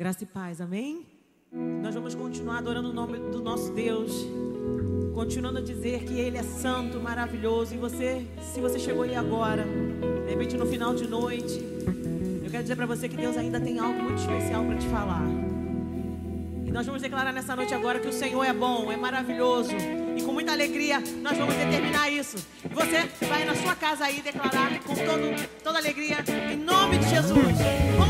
Graça e paz, amém? Nós vamos continuar adorando o nome do nosso Deus, continuando a dizer que Ele é santo, maravilhoso. E você, se você chegou aí agora, de repente no final de noite, eu quero dizer para você que Deus ainda tem algo muito especial para te falar. E nós vamos declarar nessa noite agora que o Senhor é bom, é maravilhoso. E com muita alegria nós vamos determinar isso. E você vai na sua casa aí declarar com todo, toda alegria, em nome de Jesus. Vamos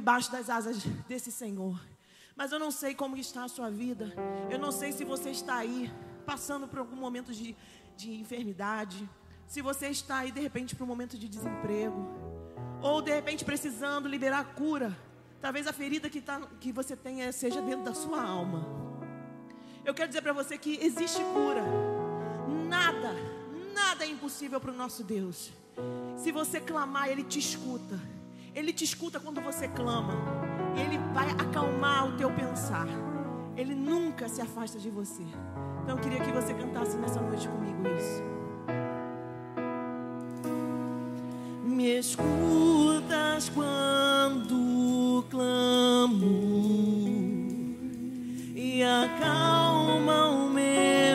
debaixo das asas desse Senhor. Mas eu não sei como está a sua vida. Eu não sei se você está aí passando por algum momento de, de enfermidade. Se você está aí de repente por um momento de desemprego. Ou de repente precisando liberar cura. Talvez a ferida que, tá, que você tenha seja dentro da sua alma. Eu quero dizer para você que existe cura. Nada, nada é impossível para o nosso Deus. Se você clamar, Ele te escuta. Ele te escuta quando você clama. E Ele vai acalmar o teu pensar. Ele nunca se afasta de você. Então eu queria que você cantasse nessa noite comigo isso. Me escutas quando clamo e acalma o meu.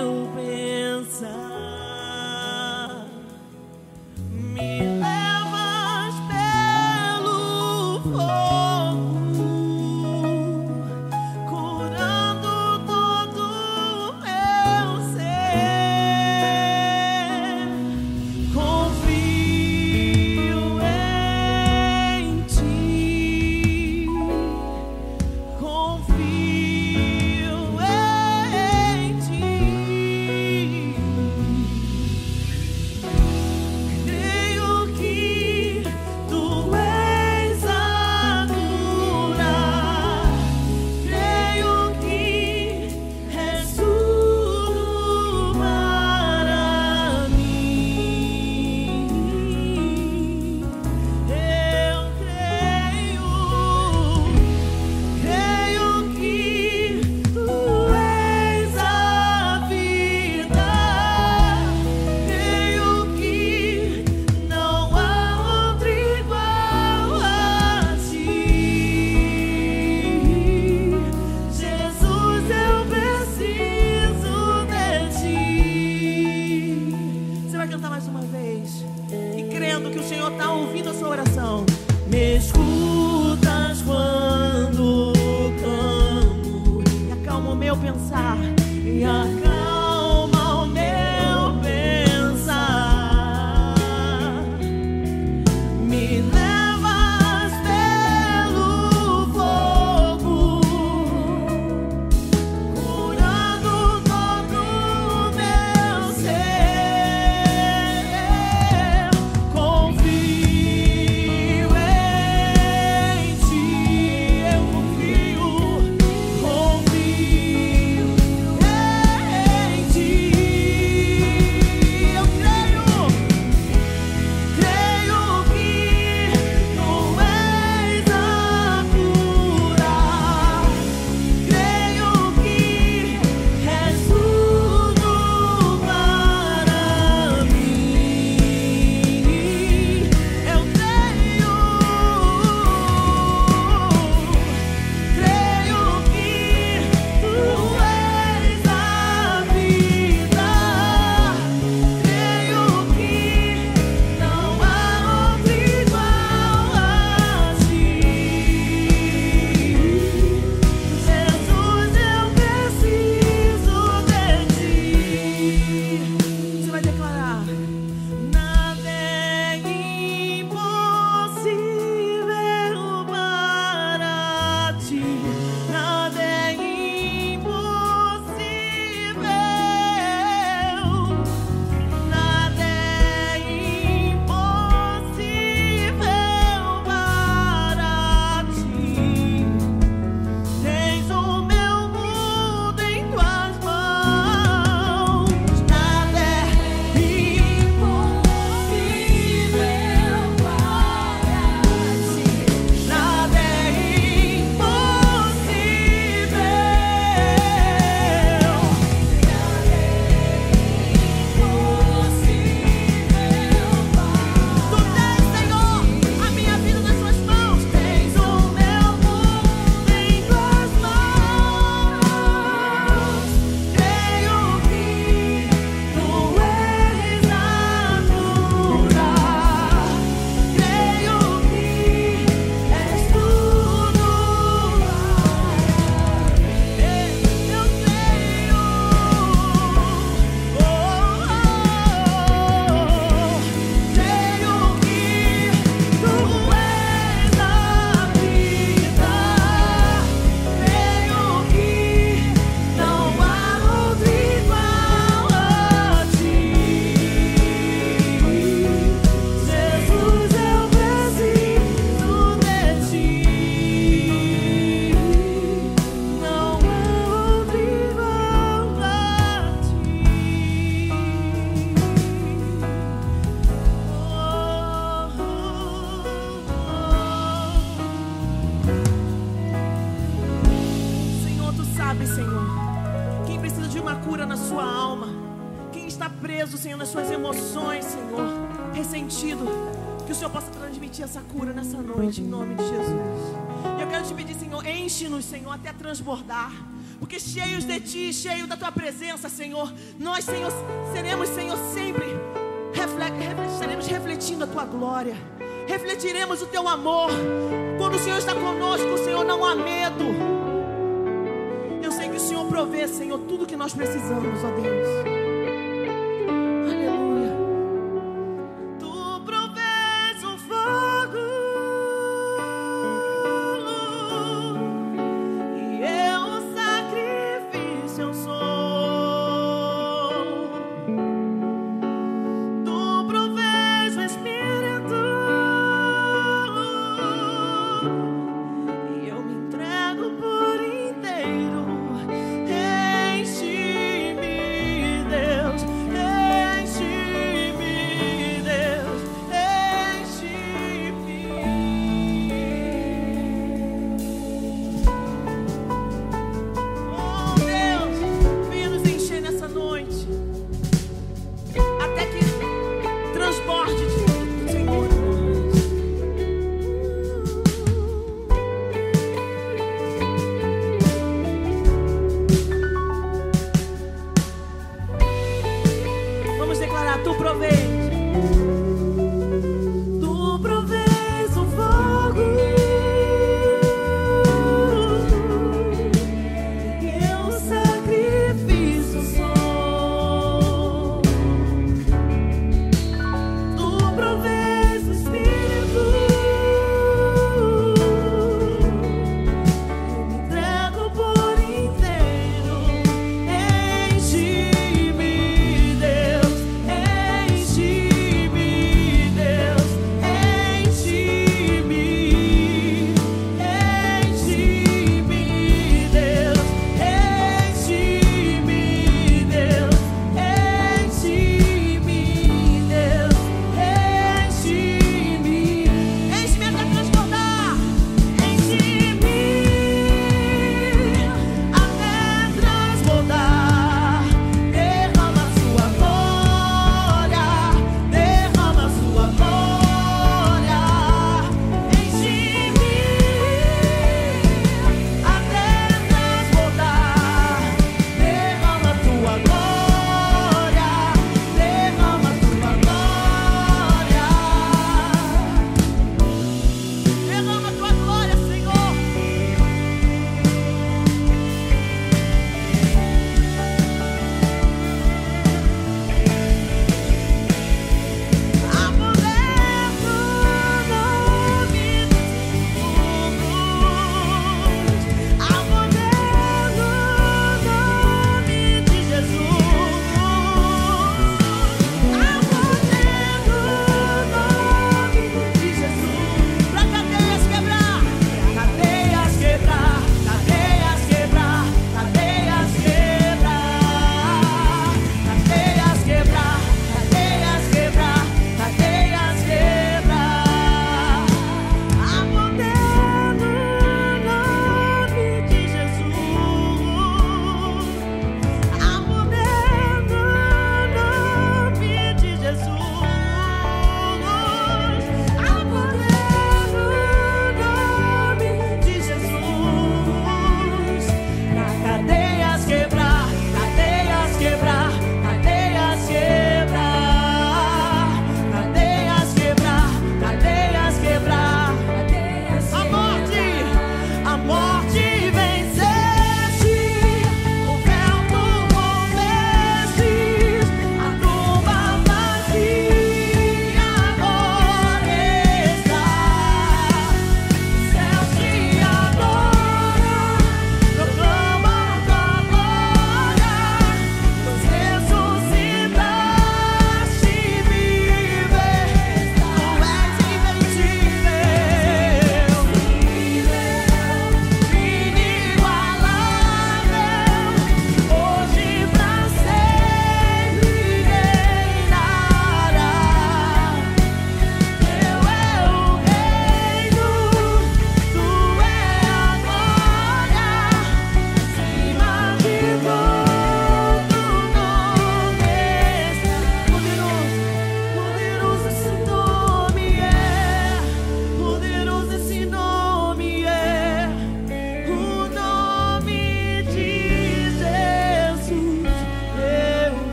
Transbordar. Porque cheios de Ti, cheios da Tua presença, Senhor, nós, Senhor, seremos, Senhor, sempre estaremos refletindo a Tua glória. Refletiremos o Teu amor. Quando o Senhor está conosco, Senhor, não há medo. Eu sei que o Senhor provê, Senhor, tudo que nós precisamos, ó Deus.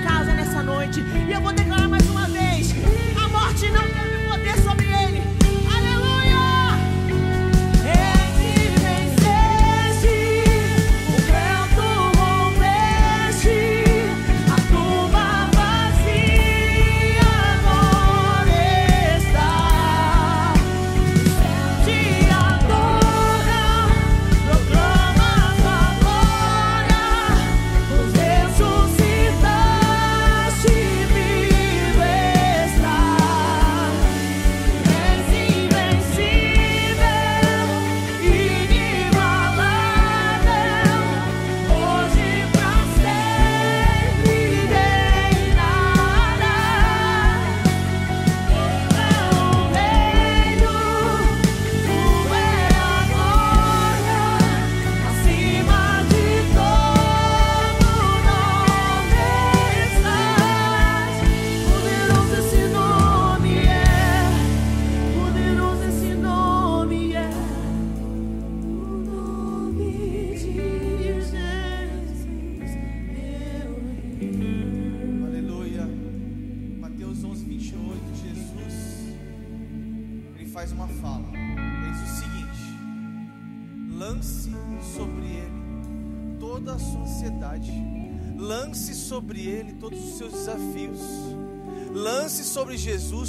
Casa nessa noite. E eu vou declarar mais uma vez: a morte não teve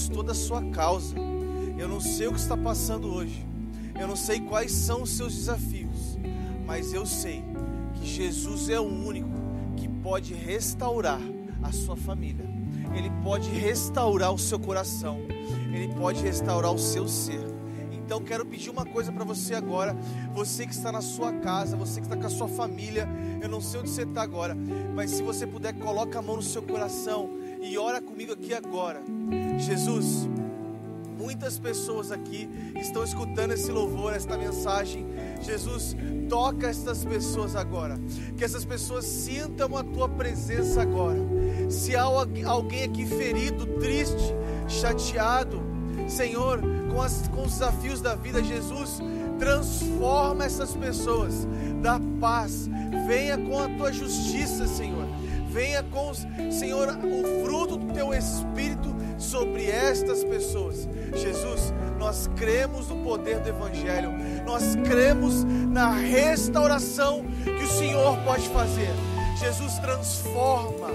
Jesus toda a sua causa. Eu não sei o que está passando hoje, eu não sei quais são os seus desafios, mas eu sei que Jesus é o único que pode restaurar a sua família, Ele pode restaurar o seu coração, Ele pode restaurar o seu ser. Então quero pedir uma coisa para você agora, você que está na sua casa, você que está com a sua família, eu não sei onde você está agora, mas se você puder, coloca a mão no seu coração e ora comigo aqui agora. Jesus, muitas pessoas aqui estão escutando esse louvor, esta mensagem. Jesus, toca essas pessoas agora. Que essas pessoas sintam a tua presença agora. Se há alguém aqui ferido, triste, chateado, Senhor, com, as, com os desafios da vida, Jesus, transforma essas pessoas, dá paz, venha com a tua justiça, Senhor. Venha com, Senhor, o fruto do teu espírito sobre estas pessoas. Jesus, nós cremos no poder do Evangelho, nós cremos na restauração que o Senhor pode fazer. Jesus transforma,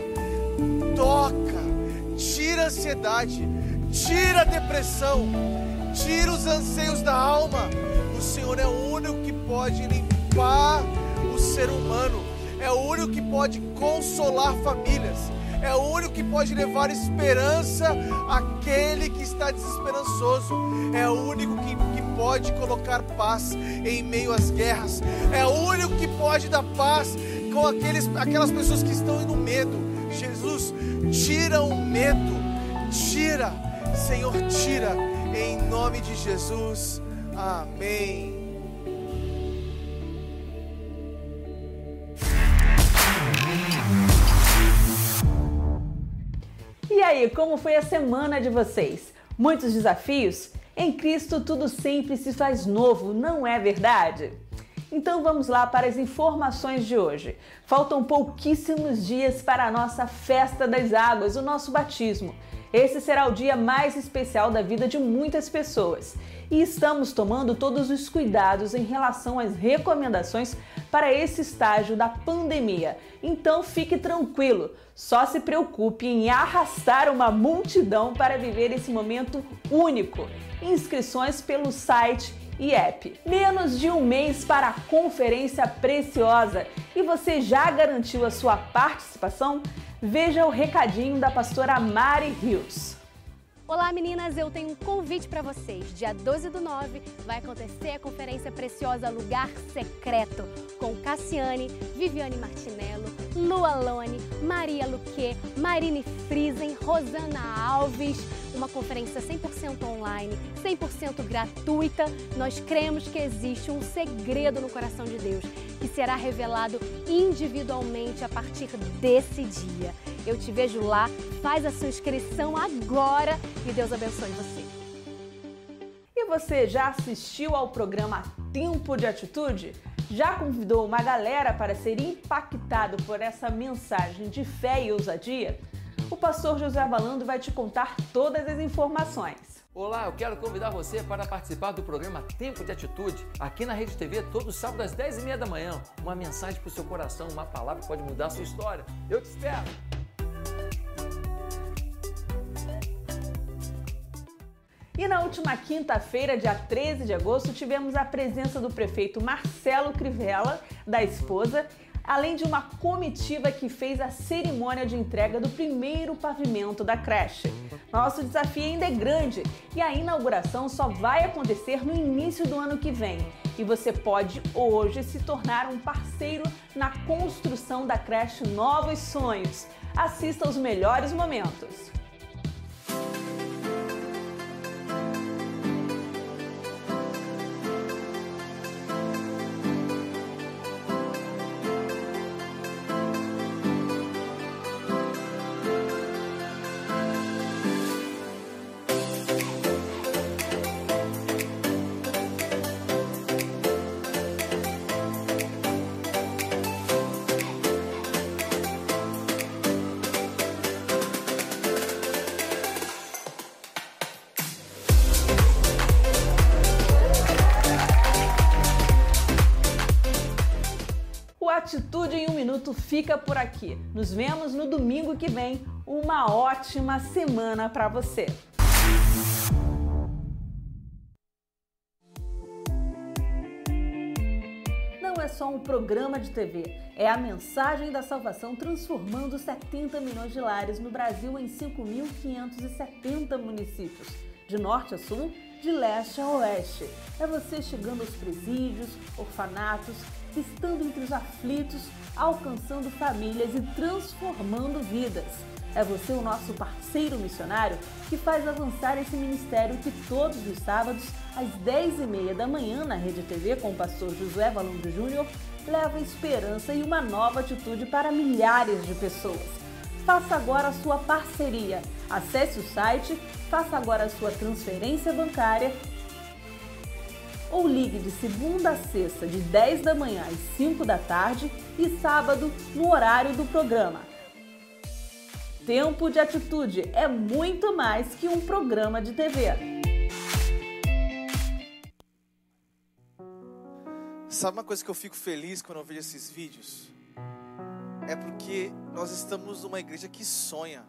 toca, tira a ansiedade, tira a depressão, tira os anseios da alma. O Senhor é o único que pode limpar o ser humano, é o único que pode consolar famílias. É o único que pode levar esperança àquele que está desesperançoso, é o único que, que pode colocar paz em meio às guerras, é o único que pode dar paz com aqueles, aquelas pessoas que estão no medo. Jesus, tira o medo, tira, Senhor, tira, em nome de Jesus, amém. Aí, como foi a semana de vocês? Muitos desafios? Em Cristo tudo sempre se faz novo, não é verdade? Então vamos lá para as informações de hoje. Faltam pouquíssimos dias para a nossa festa das águas, o nosso batismo. Esse será o dia mais especial da vida de muitas pessoas e estamos tomando todos os cuidados em relação às recomendações para esse estágio da pandemia. Então fique tranquilo, só se preocupe em arrastar uma multidão para viver esse momento único. Inscrições pelo site e app. Menos de um mês para a conferência preciosa e você já garantiu a sua participação? Veja o recadinho da pastora Mari Rios. Olá meninas, eu tenho um convite para vocês. Dia 12 do 9 vai acontecer a conferência preciosa Lugar Secreto com Cassiane, Viviane Martinello, Lu Alone, Maria Luque, Marine Friesen, Rosana Alves. Uma conferência 100% online, 100% gratuita. Nós cremos que existe um segredo no coração de Deus que será revelado individualmente a partir desse dia. Eu te vejo lá, faz a sua inscrição agora e Deus abençoe você. E você já assistiu ao programa Tempo de Atitude? Já convidou uma galera para ser impactado por essa mensagem de fé e ousadia? O pastor José Balando vai te contar todas as informações. Olá, eu quero convidar você para participar do programa Tempo de Atitude, aqui na Rede TV, todo sábado às 10h30 da manhã. Uma mensagem para o seu coração, uma palavra que pode mudar a sua história. Eu te espero! E na última quinta-feira, dia 13 de agosto, tivemos a presença do prefeito Marcelo Crivella, da esposa, além de uma comitiva que fez a cerimônia de entrega do primeiro pavimento da creche. Nosso desafio ainda é grande e a inauguração só vai acontecer no início do ano que vem. E você pode hoje se tornar um parceiro na construção da creche Novos Sonhos. Assista aos melhores momentos. Fica por aqui. Nos vemos no domingo que vem. Uma ótima semana para você. Não é só um programa de TV, é a mensagem da salvação transformando 70 milhões de lares no Brasil em 5.570 municípios, de norte a sul, de leste a oeste. É você chegando aos presídios, orfanatos, estando entre os aflitos, alcançando famílias e transformando vidas. É você o nosso parceiro missionário que faz avançar esse ministério que todos os sábados, às 10h30 da manhã, na Rede TV, com o pastor Josué Valando Júnior, leva esperança e uma nova atitude para milhares de pessoas. Faça agora a sua parceria. Acesse o site, faça agora a sua transferência bancária ou ligue de segunda a sexta, de 10 da manhã às 5 da tarde e sábado no horário do programa. Tempo de Atitude é muito mais que um programa de TV. Sabe uma coisa que eu fico feliz quando eu vejo esses vídeos? É porque nós estamos numa igreja que sonha,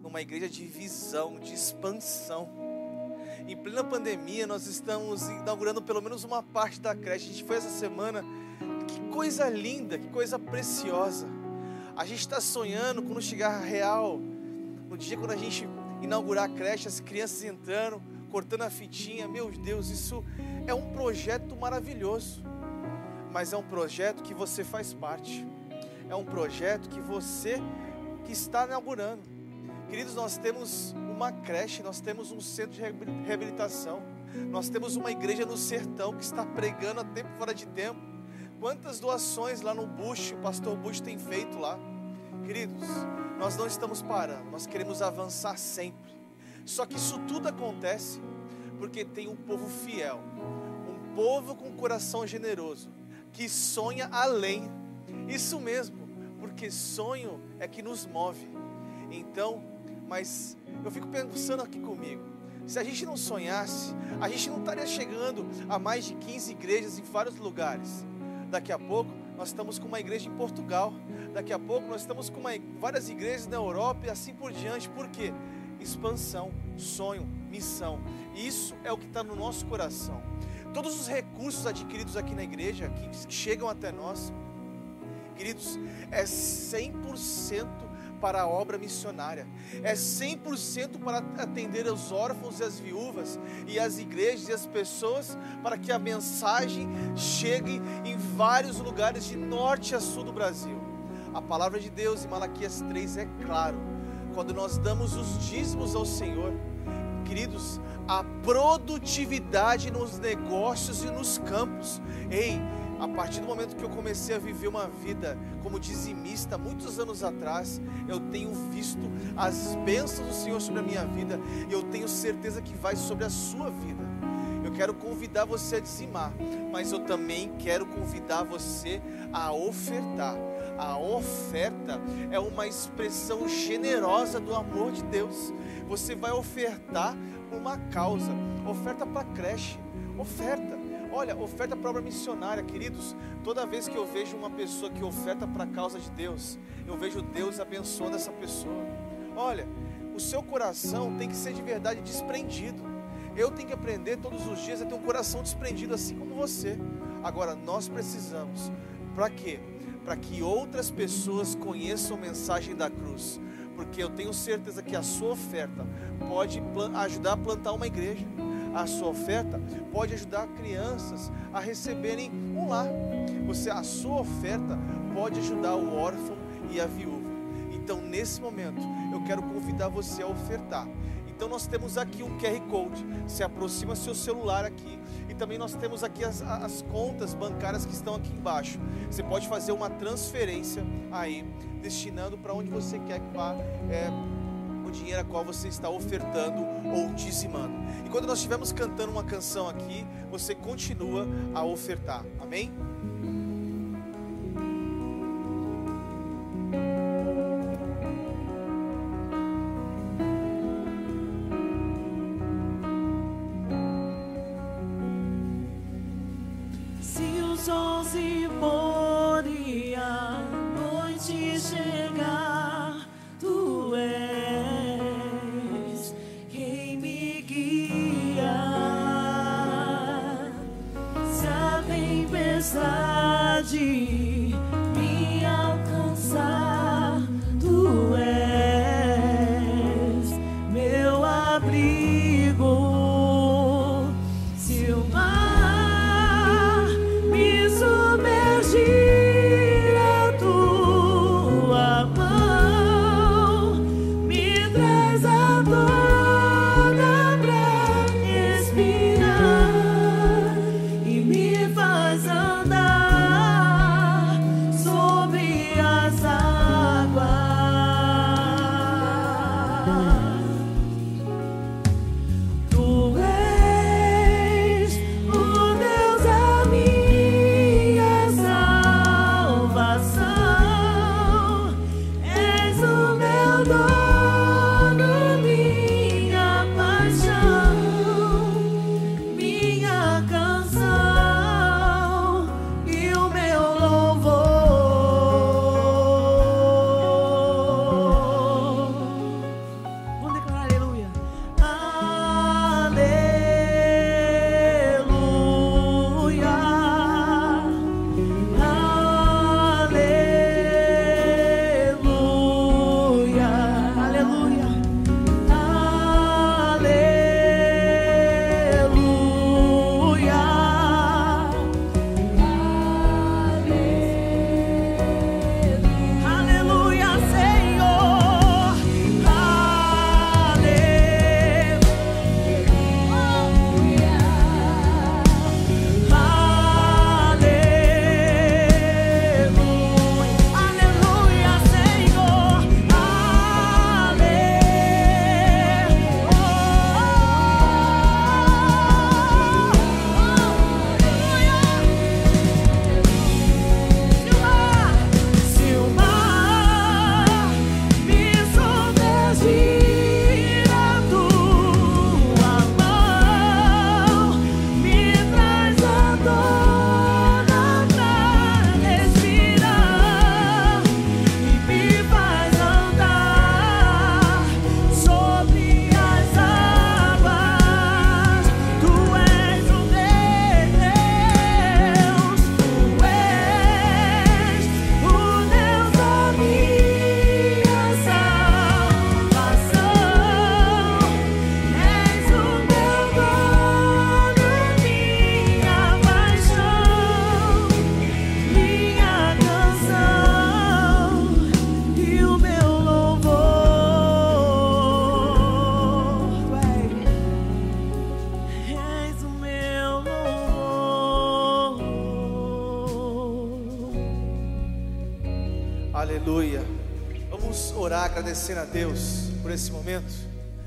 numa igreja de visão, de expansão. Em plena pandemia, nós estamos inaugurando pelo menos uma parte da creche. A gente foi essa semana. Que coisa linda, que coisa preciosa. A gente está sonhando quando chegar real, no dia quando a gente inaugurar a creche, as crianças entrando, cortando a fitinha. Meu Deus, isso é um projeto maravilhoso. Mas é um projeto que você faz parte. É um projeto que você que está inaugurando. Queridos, nós temos uma creche, nós temos um centro de reabilitação, nós temos uma igreja no sertão que está pregando a tempo fora de tempo. Quantas doações lá no Bush, o pastor Bush tem feito lá. Queridos, nós não estamos parando, nós queremos avançar sempre. Só que isso tudo acontece porque tem um povo fiel, um povo com coração generoso, que sonha além. Isso mesmo, porque sonho é que nos move. Então, mas eu fico pensando aqui comigo. Se a gente não sonhasse, a gente não estaria chegando a mais de 15 igrejas em vários lugares. Daqui a pouco nós estamos com uma igreja em Portugal. Daqui a pouco nós estamos com uma, várias igrejas na Europa e assim por diante. Por quê? Expansão, sonho, missão. Isso é o que está no nosso coração. todos os recursos adquiridos aqui na igreja, que chegam até nós, queridos, é 100% para a obra missionária, é 100% para atender os órfãos e as viúvas, e as igrejas e as pessoas, para que a mensagem chegue em vários lugares de norte a sul do Brasil. A palavra de Deus em Malaquias 3 é claro, quando nós damos os dízimos ao Senhor, queridos, a produtividade nos negócios e nos campos. Ei, a partir do momento que eu comecei a viver uma vida como dizimista, muitos anos atrás, eu tenho visto as bênçãos do Senhor sobre a minha vida e eu tenho certeza que vai sobre a sua vida. Eu quero convidar você a dizimar, mas eu também quero convidar você a ofertar. A oferta é uma expressão generosa do amor de Deus. Você vai ofertar uma causa, oferta para creche, oferta. Olha, oferta para obra missionária, queridos. Toda vez que eu vejo uma pessoa que oferta para a causa de Deus, eu vejo Deus abençoando essa pessoa. Olha, o seu coração tem que ser de verdade desprendido. Eu tenho que aprender todos os dias a ter um coração desprendido, assim como você. Agora, nós precisamos, para quê? Para que outras pessoas conheçam a mensagem da cruz. Porque eu tenho certeza que a sua oferta pode ajudar a plantar uma igreja a sua oferta pode ajudar crianças a receberem um lar. Você, a sua oferta pode ajudar o órfão e a viúva. Então, nesse momento, eu quero convidar você a ofertar. Então, nós temos aqui um QR Code. Se aproxima seu celular aqui. E também nós temos aqui as, as contas bancárias que estão aqui embaixo. Você pode fazer uma transferência aí, destinando para onde você quer que vá. É, dinheiro a qual você está ofertando ou dizimando. E quando nós estivermos cantando uma canção aqui, você continua a ofertar. Amém? Orar agradecendo a Deus por esse momento.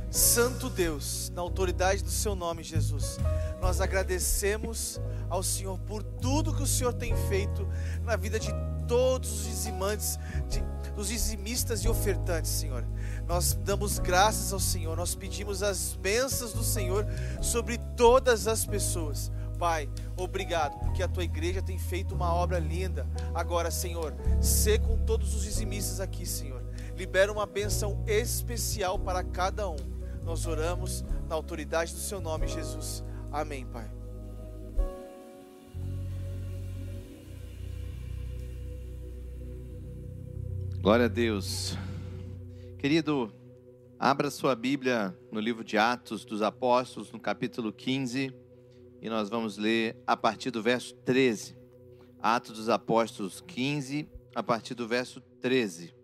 Santo Deus, na autoridade do seu nome, Jesus, nós agradecemos ao Senhor por tudo que o Senhor tem feito na vida de todos os dizimantes, de, dos dizimistas e ofertantes, Senhor. Nós damos graças ao Senhor, nós pedimos as bênçãos do Senhor sobre todas as pessoas. Pai, obrigado, porque a tua igreja tem feito uma obra linda. Agora, Senhor, sê com todos os dizimistas aqui, Senhor. Libera uma bênção especial para cada um. Nós oramos na autoridade do seu nome, Jesus. Amém, Pai. Glória a Deus. Querido, abra sua Bíblia no livro de Atos dos Apóstolos, no capítulo 15, e nós vamos ler a partir do verso 13. Atos dos Apóstolos 15, a partir do verso 13.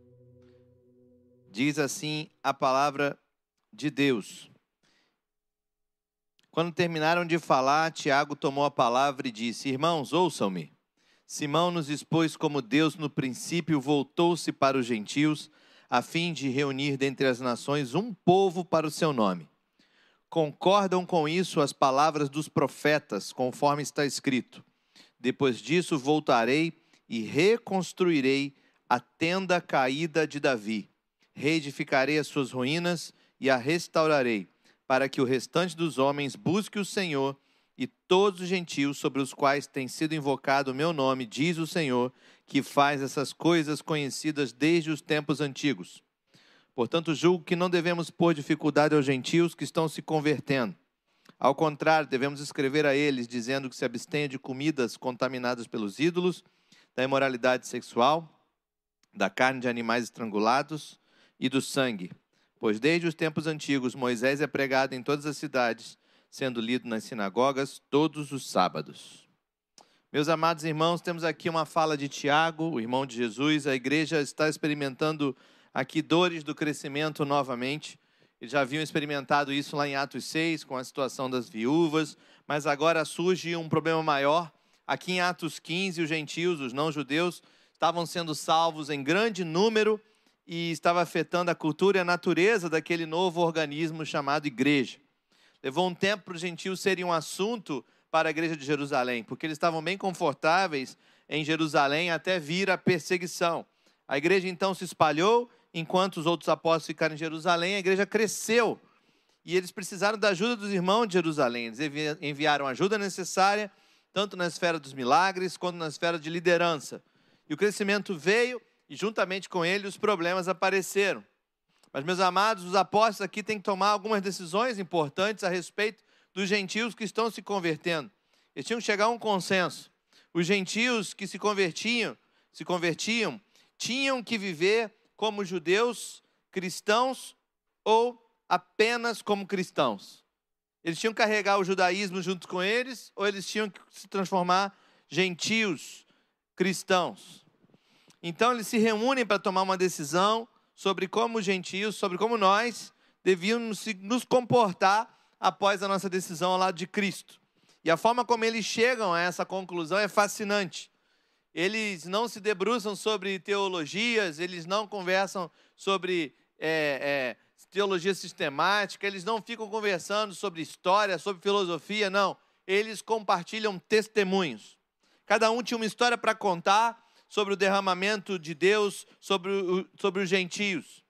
Diz assim a palavra de Deus. Quando terminaram de falar, Tiago tomou a palavra e disse: Irmãos, ouçam-me. Simão nos expôs como Deus no princípio voltou-se para os gentios, a fim de reunir dentre as nações um povo para o seu nome. Concordam com isso as palavras dos profetas, conforme está escrito: Depois disso voltarei e reconstruirei a tenda caída de Davi, reedificarei as suas ruínas e a restaurarei, para que o restante dos homens busque o Senhor e todos os gentios sobre os quais tem sido invocado o meu nome, diz o Senhor, que faz essas coisas conhecidas desde os tempos antigos. Portanto, julgo que não devemos pôr dificuldade aos gentios que estão se convertendo. Ao contrário, devemos escrever a eles, dizendo que se abstenham de comidas contaminadas pelos ídolos, da imoralidade sexual, da carne de animais estrangulados e do sangue. Pois desde os tempos antigos Moisés é pregado em todas as cidades sendo lido nas sinagogas todos os sábados. Meus amados irmãos, temos aqui uma fala de Tiago, o irmão de Jesus. A igreja está experimentando aqui dores do crescimento novamente. Eles já haviam experimentado isso lá em Atos 6, com a situação das viúvas, mas agora surge um problema maior. Aqui em Atos 15, os gentios, os não-judeus, estavam sendo salvos em grande número e estava afetando a cultura e a natureza daquele novo organismo chamado igreja. Levou um tempo para os gentios serem um assunto para a igreja de Jerusalém, porque eles estavam bem confortáveis em Jerusalém até vir a perseguição. A igreja então se espalhou, enquanto os outros apóstolos ficaram em Jerusalém, a igreja cresceu. E eles precisaram da ajuda dos irmãos de Jerusalém. Eles enviaram a ajuda necessária, tanto na esfera dos milagres quanto na esfera de liderança. E o crescimento veio, e juntamente com ele os problemas apareceram. Mas, meus amados, os apóstolos aqui têm que tomar algumas decisões importantes a respeito dos gentios que estão se convertendo. Eles tinham que chegar a um consenso. Os gentios que se convertiam, se convertiam, tinham que viver como judeus cristãos ou apenas como cristãos. Eles tinham que carregar o judaísmo junto com eles ou eles tinham que se transformar gentios cristãos. Então eles se reúnem para tomar uma decisão sobre como os gentios, sobre como nós devíamos nos comportar após a nossa decisão ao lado de Cristo. E a forma como eles chegam a essa conclusão é fascinante. Eles não se debruçam sobre teologias, eles não conversam sobre é, é, teologia sistemática, eles não ficam conversando sobre história, sobre filosofia, não. Eles compartilham testemunhos. Cada um tinha uma história para contar sobre o derramamento de Deus sobre, o, sobre os gentios.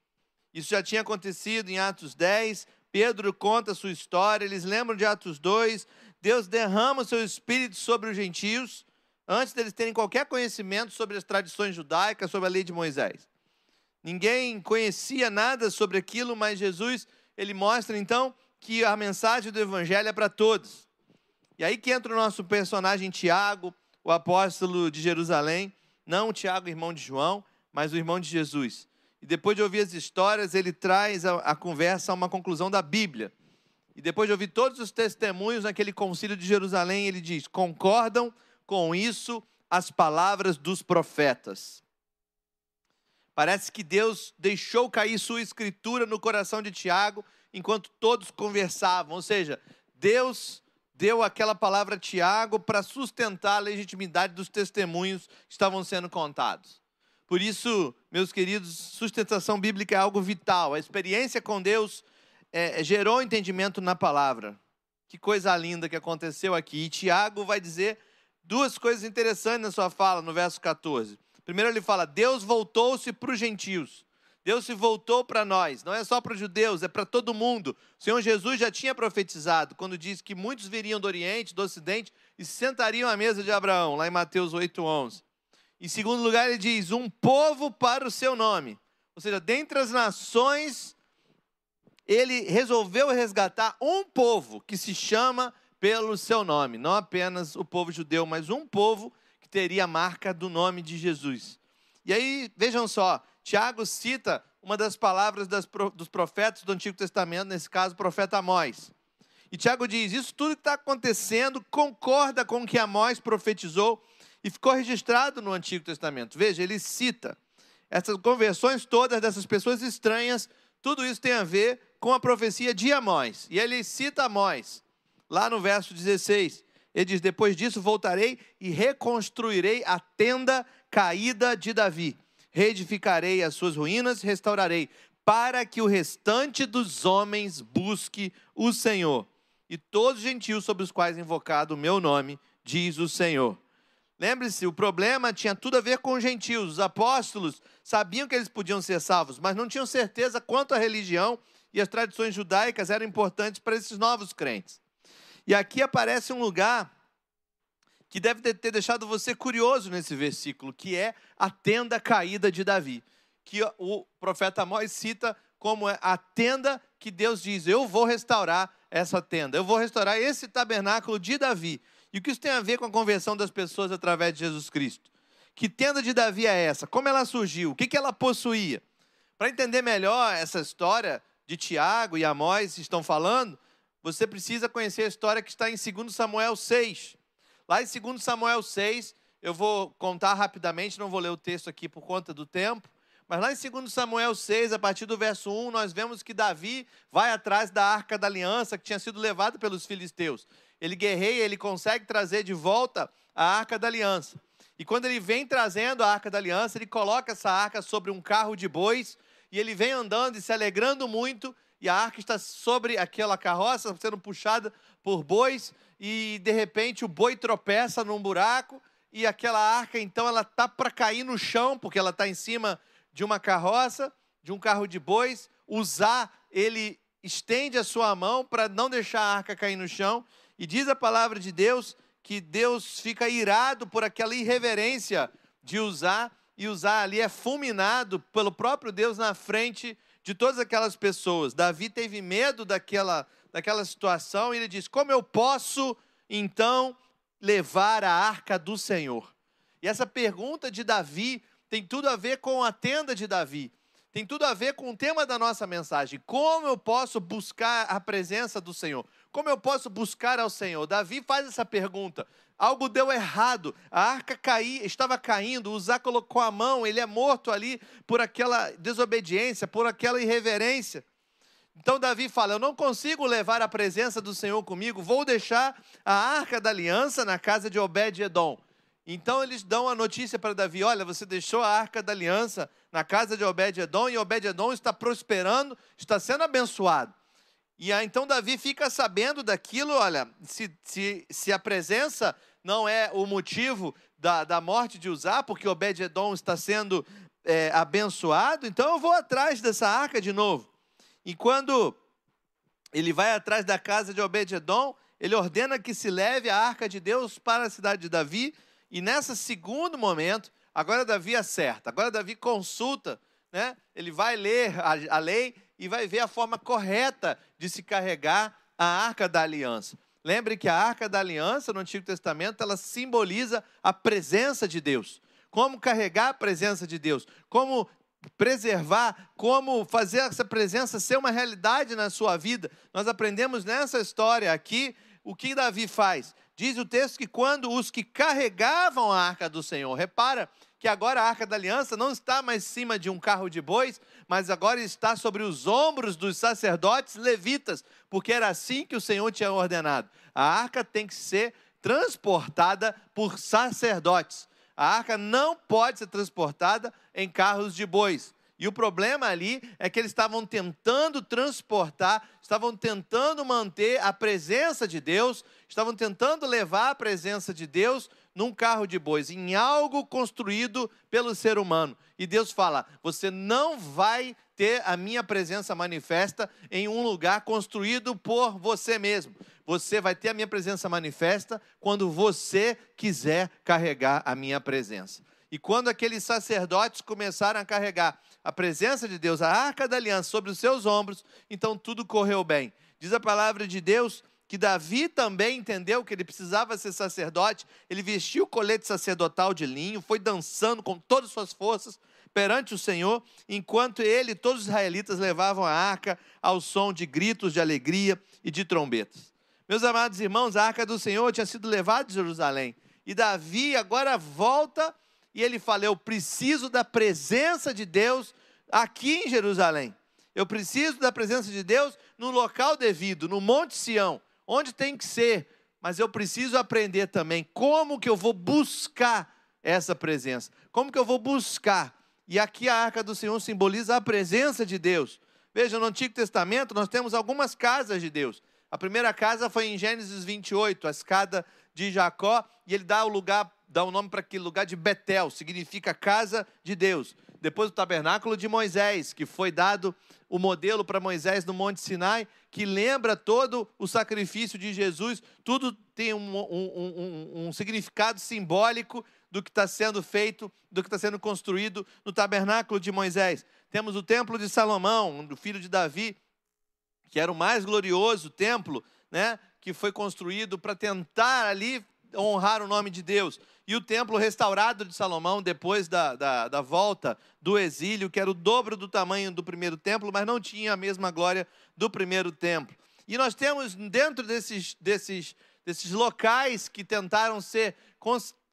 Isso já tinha acontecido em Atos 10. Pedro conta a sua história, eles lembram de Atos 2. Deus derrama o seu espírito sobre os gentios, antes deles terem qualquer conhecimento sobre as tradições judaicas, sobre a lei de Moisés. Ninguém conhecia nada sobre aquilo, mas Jesus, ele mostra então que a mensagem do evangelho é para todos. E aí que entra o nosso personagem Tiago, o apóstolo de Jerusalém, não o Tiago, irmão de João, mas o irmão de Jesus. E depois de ouvir as histórias, ele traz a, a conversa a uma conclusão da Bíblia. E depois de ouvir todos os testemunhos naquele concílio de Jerusalém, ele diz: concordam com isso as palavras dos profetas. Parece que Deus deixou cair sua escritura no coração de Tiago enquanto todos conversavam. Ou seja, Deus deu aquela palavra a Tiago para sustentar a legitimidade dos testemunhos que estavam sendo contados. Por isso, meus queridos, sustentação bíblica é algo vital. A experiência com Deus é, gerou entendimento na palavra. Que coisa linda que aconteceu aqui. E Tiago vai dizer duas coisas interessantes na sua fala, no verso 14. Primeiro, ele fala: Deus voltou-se para os gentios. Deus se voltou para nós, não é só para os judeus, é para todo mundo. O Senhor Jesus já tinha profetizado quando disse que muitos viriam do Oriente, do Ocidente e se sentariam à mesa de Abraão, lá em Mateus 8:11. Em segundo lugar, ele diz: um povo para o seu nome. Ou seja, dentre as nações, ele resolveu resgatar um povo que se chama pelo seu nome, não apenas o povo judeu, mas um povo que teria a marca do nome de Jesus. E aí, vejam só, Tiago cita uma das palavras das, dos profetas do Antigo Testamento, nesse caso, o profeta Amós. E Tiago diz: Isso tudo que está acontecendo concorda com o que Amós profetizou e ficou registrado no Antigo Testamento. Veja, ele cita essas conversões todas dessas pessoas estranhas, tudo isso tem a ver com a profecia de Amós. E ele cita Amós, lá no verso 16. Ele diz: Depois disso voltarei e reconstruirei a tenda caída de Davi reedificarei as suas ruínas, restaurarei, para que o restante dos homens busque o Senhor. E todos os gentios sobre os quais invocado o meu nome, diz o Senhor. Lembre-se, o problema tinha tudo a ver com os gentios. Os apóstolos sabiam que eles podiam ser salvos, mas não tinham certeza quanto a religião e as tradições judaicas eram importantes para esses novos crentes. E aqui aparece um lugar que deve ter deixado você curioso nesse versículo, que é a tenda caída de Davi, que o profeta Amós cita como é a tenda que Deus diz: Eu vou restaurar essa tenda, eu vou restaurar esse tabernáculo de Davi. E o que isso tem a ver com a conversão das pessoas através de Jesus Cristo? Que tenda de Davi é essa? Como ela surgiu? O que, que ela possuía? Para entender melhor essa história de Tiago e Amós estão falando, você precisa conhecer a história que está em 2 Samuel 6. Lá em 2 Samuel 6, eu vou contar rapidamente, não vou ler o texto aqui por conta do tempo, mas lá em 2 Samuel 6, a partir do verso 1, nós vemos que Davi vai atrás da arca da aliança que tinha sido levada pelos filisteus. Ele guerreia, ele consegue trazer de volta a arca da aliança. E quando ele vem trazendo a arca da aliança, ele coloca essa arca sobre um carro de bois e ele vem andando e se alegrando muito. E a arca está sobre aquela carroça, sendo puxada por bois e de repente o boi tropeça num buraco e aquela arca então ela tá para cair no chão porque ela está em cima de uma carroça, de um carro de bois. Usar ele estende a sua mão para não deixar a arca cair no chão e diz a palavra de Deus que Deus fica irado por aquela irreverência de usar e usar ali é fulminado pelo próprio Deus na frente de todas aquelas pessoas. Davi teve medo daquela daquela situação, e ele diz: Como eu posso então levar a arca do Senhor? E essa pergunta de Davi tem tudo a ver com a tenda de Davi, tem tudo a ver com o tema da nossa mensagem. Como eu posso buscar a presença do Senhor? Como eu posso buscar ao Senhor? Davi faz essa pergunta. Algo deu errado, a arca caí, estava caindo, Uzá colocou a mão, ele é morto ali por aquela desobediência, por aquela irreverência. Então Davi fala: Eu não consigo levar a presença do Senhor comigo, vou deixar a arca da aliança na casa de Obed-Edom. Então eles dão a notícia para Davi: Olha, você deixou a arca da aliança na casa de Obed-Edom e Obed-Edom está prosperando, está sendo abençoado. E aí, então Davi fica sabendo daquilo: olha, se, se, se a presença não é o motivo da, da morte de Uzá, porque Obed-Edom está sendo é, abençoado, então eu vou atrás dessa arca de novo. E quando ele vai atrás da casa de Obed-Edom, ele ordena que se leve a arca de Deus para a cidade de Davi. E nesse segundo momento, agora Davi acerta, agora Davi consulta, né? ele vai ler a, a lei e vai ver a forma correta de se carregar a arca da aliança. Lembre que a arca da aliança no Antigo Testamento ela simboliza a presença de Deus. Como carregar a presença de Deus, como preservar, como fazer essa presença ser uma realidade na sua vida. Nós aprendemos nessa história aqui o que Davi faz. Diz o texto que quando os que carregavam a arca do Senhor, repara que agora a arca da aliança não está mais em cima de um carro de bois, mas agora está sobre os ombros dos sacerdotes levitas, porque era assim que o Senhor tinha ordenado. A arca tem que ser transportada por sacerdotes. A arca não pode ser transportada em carros de bois. E o problema ali é que eles estavam tentando transportar, estavam tentando manter a presença de Deus, estavam tentando levar a presença de Deus num carro de bois, em algo construído pelo ser humano. E Deus fala: você não vai ter a minha presença manifesta em um lugar construído por você mesmo. Você vai ter a minha presença manifesta quando você quiser carregar a minha presença. E quando aqueles sacerdotes começaram a carregar a presença de Deus, a arca da aliança, sobre os seus ombros, então tudo correu bem. Diz a palavra de Deus que Davi também entendeu que ele precisava ser sacerdote, ele vestiu o colete sacerdotal de linho, foi dançando com todas as suas forças perante o Senhor, enquanto ele e todos os israelitas levavam a arca ao som de gritos de alegria e de trombetas. Meus amados irmãos, a arca do Senhor tinha sido levada de Jerusalém, e Davi agora volta e ele fala: Eu preciso da presença de Deus aqui em Jerusalém. Eu preciso da presença de Deus no local devido, no Monte Sião, onde tem que ser. Mas eu preciso aprender também como que eu vou buscar essa presença. Como que eu vou buscar? E aqui a arca do Senhor simboliza a presença de Deus. Veja, no Antigo Testamento nós temos algumas casas de Deus. A primeira casa foi em Gênesis 28, a escada de Jacó, e ele dá o lugar dá o nome para aquele lugar de Betel, significa casa de Deus. Depois o tabernáculo de Moisés, que foi dado o modelo para Moisés no Monte Sinai, que lembra todo o sacrifício de Jesus, tudo tem um, um, um, um significado simbólico do que está sendo feito, do que está sendo construído no tabernáculo de Moisés. Temos o templo de Salomão, do filho de Davi, que era o mais glorioso templo, né, que foi construído para tentar ali honrar o nome de Deus. E o templo restaurado de Salomão, depois da, da, da, volta do exílio, que era o dobro do tamanho do primeiro templo, mas não tinha a mesma glória do primeiro templo. E nós temos dentro desses, desses, desses locais que tentaram ser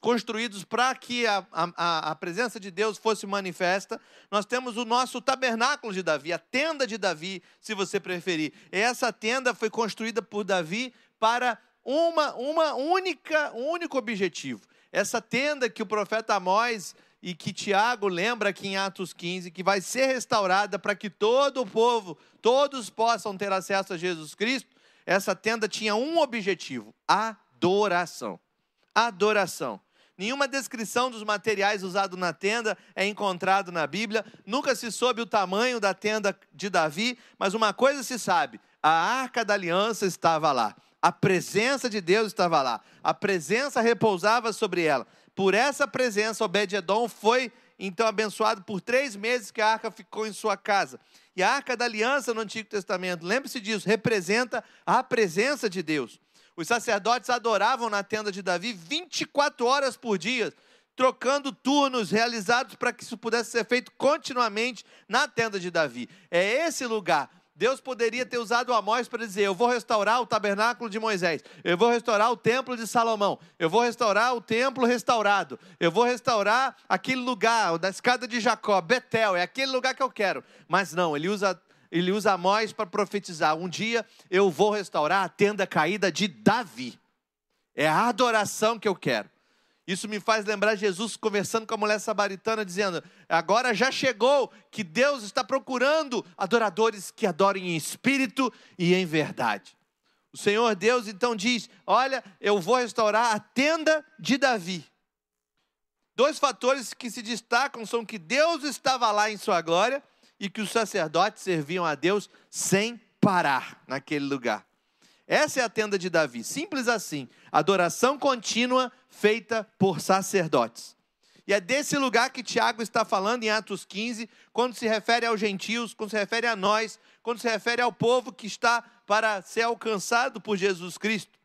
construídos para que a, a, a, presença de Deus fosse manifesta, nós temos o nosso tabernáculo de Davi, a tenda de Davi, se você preferir. Essa tenda foi construída por Davi para uma, uma única, um único objetivo. Essa tenda que o profeta Amós e que Tiago lembra aqui em Atos 15, que vai ser restaurada para que todo o povo, todos possam ter acesso a Jesus Cristo, essa tenda tinha um objetivo: adoração. Adoração. Nenhuma descrição dos materiais usados na tenda é encontrado na Bíblia. Nunca se soube o tamanho da tenda de Davi, mas uma coisa se sabe: a arca da aliança estava lá. A presença de Deus estava lá. A presença repousava sobre ela. Por essa presença, Obed-Edom foi então abençoado por três meses que a arca ficou em sua casa. E a arca da aliança no Antigo Testamento, lembre-se disso, representa a presença de Deus. Os sacerdotes adoravam na tenda de Davi 24 horas por dia, trocando turnos realizados para que isso pudesse ser feito continuamente na tenda de Davi. É esse lugar. Deus poderia ter usado Amós para dizer: Eu vou restaurar o tabernáculo de Moisés, eu vou restaurar o templo de Salomão, eu vou restaurar o templo restaurado, eu vou restaurar aquele lugar da escada de Jacó, Betel, é aquele lugar que eu quero. Mas não, ele usa ele usa Amós para profetizar: um dia eu vou restaurar a tenda caída de Davi. É a adoração que eu quero. Isso me faz lembrar Jesus conversando com a mulher sabaritana, dizendo: agora já chegou que Deus está procurando adoradores que adorem em espírito e em verdade. O Senhor Deus então diz: Olha, eu vou restaurar a tenda de Davi. Dois fatores que se destacam são que Deus estava lá em sua glória e que os sacerdotes serviam a Deus sem parar naquele lugar. Essa é a tenda de Davi, simples assim, adoração contínua feita por sacerdotes. E é desse lugar que Tiago está falando em Atos 15, quando se refere aos gentios, quando se refere a nós, quando se refere ao povo que está para ser alcançado por Jesus Cristo.